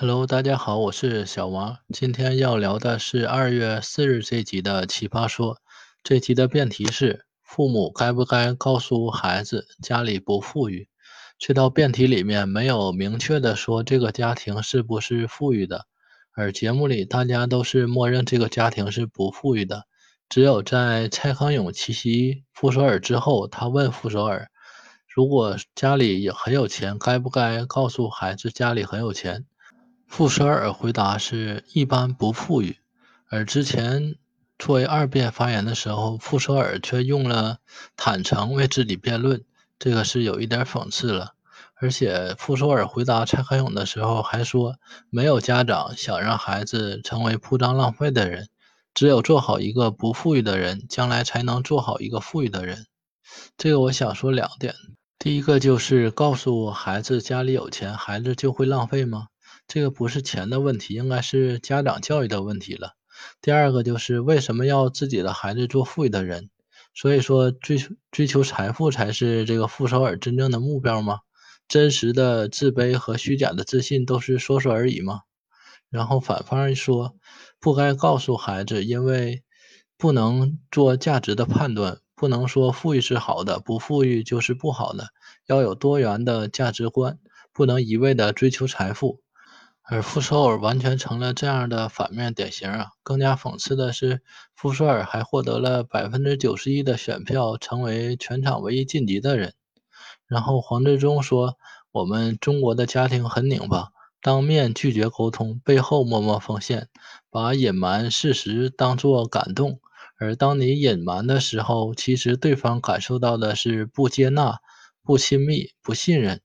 Hello，大家好，我是小王。今天要聊的是二月四日这集的《奇葩说》。这集的辩题是：父母该不该告诉孩子家里不富裕？这道辩题里面没有明确的说这个家庭是不是富裕的，而节目里大家都是默认这个家庭是不富裕的。只有在蔡康永奇袭傅首尔之后，他问傅首尔：如果家里也很有钱，该不该告诉孩子家里很有钱？傅首尔回答是一般不富裕，而之前作为二辩发言的时候，傅首尔却用了坦诚为自己辩论，这个是有一点讽刺了。而且傅首尔回答蔡康永的时候还说，没有家长想让孩子成为铺张浪费的人，只有做好一个不富裕的人，将来才能做好一个富裕的人。这个我想说两点，第一个就是告诉孩子家里有钱，孩子就会浪费吗？这个不是钱的问题，应该是家长教育的问题了。第二个就是为什么要自己的孩子做富裕的人？所以说追追求财富才是这个傅首尔真正的目标吗？真实的自卑和虚假的自信都是说说而已吗？然后反方一说不该告诉孩子，因为不能做价值的判断，不能说富裕是好的，不富裕就是不好的，要有多元的价值观，不能一味的追求财富。而傅首尔完全成了这样的反面典型啊！更加讽刺的是，傅首尔还获得了百分之九十一的选票，成为全场唯一晋级的人。然后黄志忠说：“我们中国的家庭很拧巴，当面拒绝沟通，背后默默奉献，把隐瞒事实当作感动。而当你隐瞒的时候，其实对方感受到的是不接纳、不亲密、不信任。”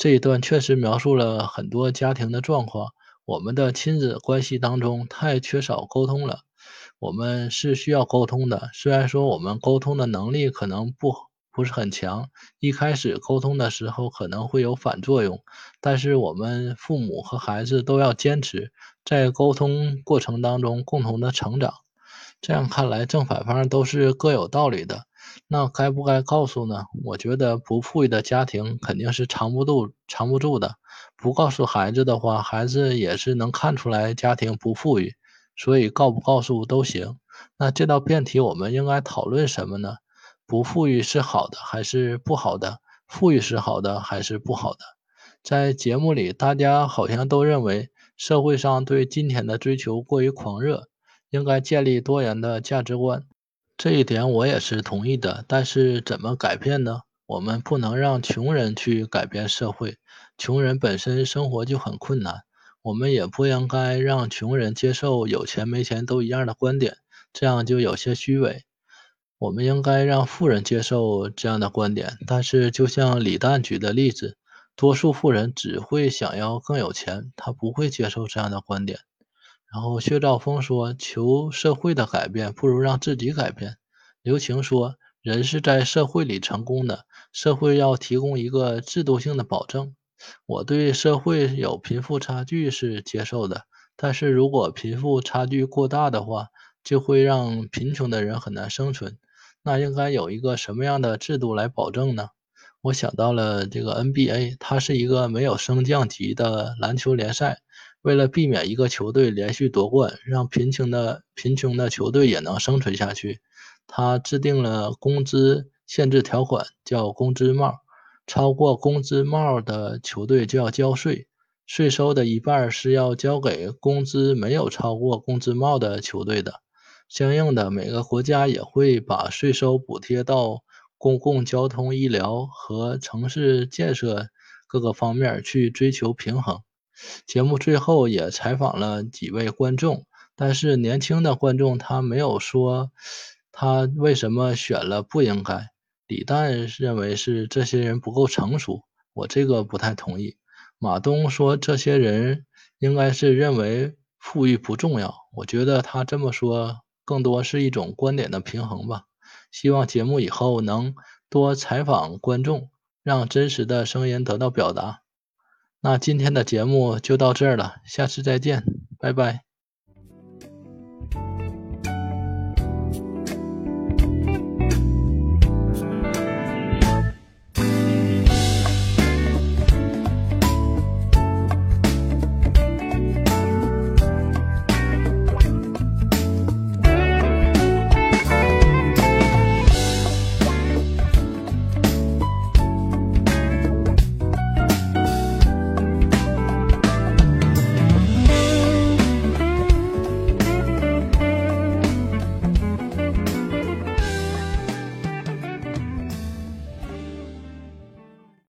这一段确实描述了很多家庭的状况。我们的亲子关系当中太缺少沟通了。我们是需要沟通的，虽然说我们沟通的能力可能不不是很强，一开始沟通的时候可能会有反作用，但是我们父母和孩子都要坚持，在沟通过程当中共同的成长。这样看来，正反方都是各有道理的。那该不该告诉呢？我觉得不富裕的家庭肯定是藏不住、藏不住的。不告诉孩子的话，孩子也是能看出来家庭不富裕，所以告不告诉都行。那这道辩题我们应该讨论什么呢？不富裕是好的还是不好的？富裕是好的还是不好的？在节目里，大家好像都认为社会上对金钱的追求过于狂热，应该建立多元的价值观。这一点我也是同意的，但是怎么改变呢？我们不能让穷人去改变社会，穷人本身生活就很困难。我们也不应该让穷人接受有钱没钱都一样的观点，这样就有些虚伪。我们应该让富人接受这样的观点，但是就像李诞举的例子，多数富人只会想要更有钱，他不会接受这样的观点。然后薛兆丰说：“求社会的改变，不如让自己改变。”刘晴说：“人是在社会里成功的，社会要提供一个制度性的保证。”我对社会有贫富差距是接受的，但是如果贫富差距过大的话，就会让贫穷的人很难生存。那应该有一个什么样的制度来保证呢？我想到了这个 NBA，它是一个没有升降级的篮球联赛。为了避免一个球队连续夺冠，让贫穷的贫穷的球队也能生存下去，他制定了工资限制条款，叫工资帽。超过工资帽的球队就要交税，税收的一半是要交给工资没有超过工资帽的球队的。相应的，每个国家也会把税收补贴到公共交通、医疗和城市建设各个方面去追求平衡。节目最后也采访了几位观众，但是年轻的观众他没有说他为什么选了不应该。李诞认为是这些人不够成熟，我这个不太同意。马东说这些人应该是认为富裕不重要，我觉得他这么说更多是一种观点的平衡吧。希望节目以后能多采访观众，让真实的声音得到表达。那今天的节目就到这儿了，下次再见，拜拜。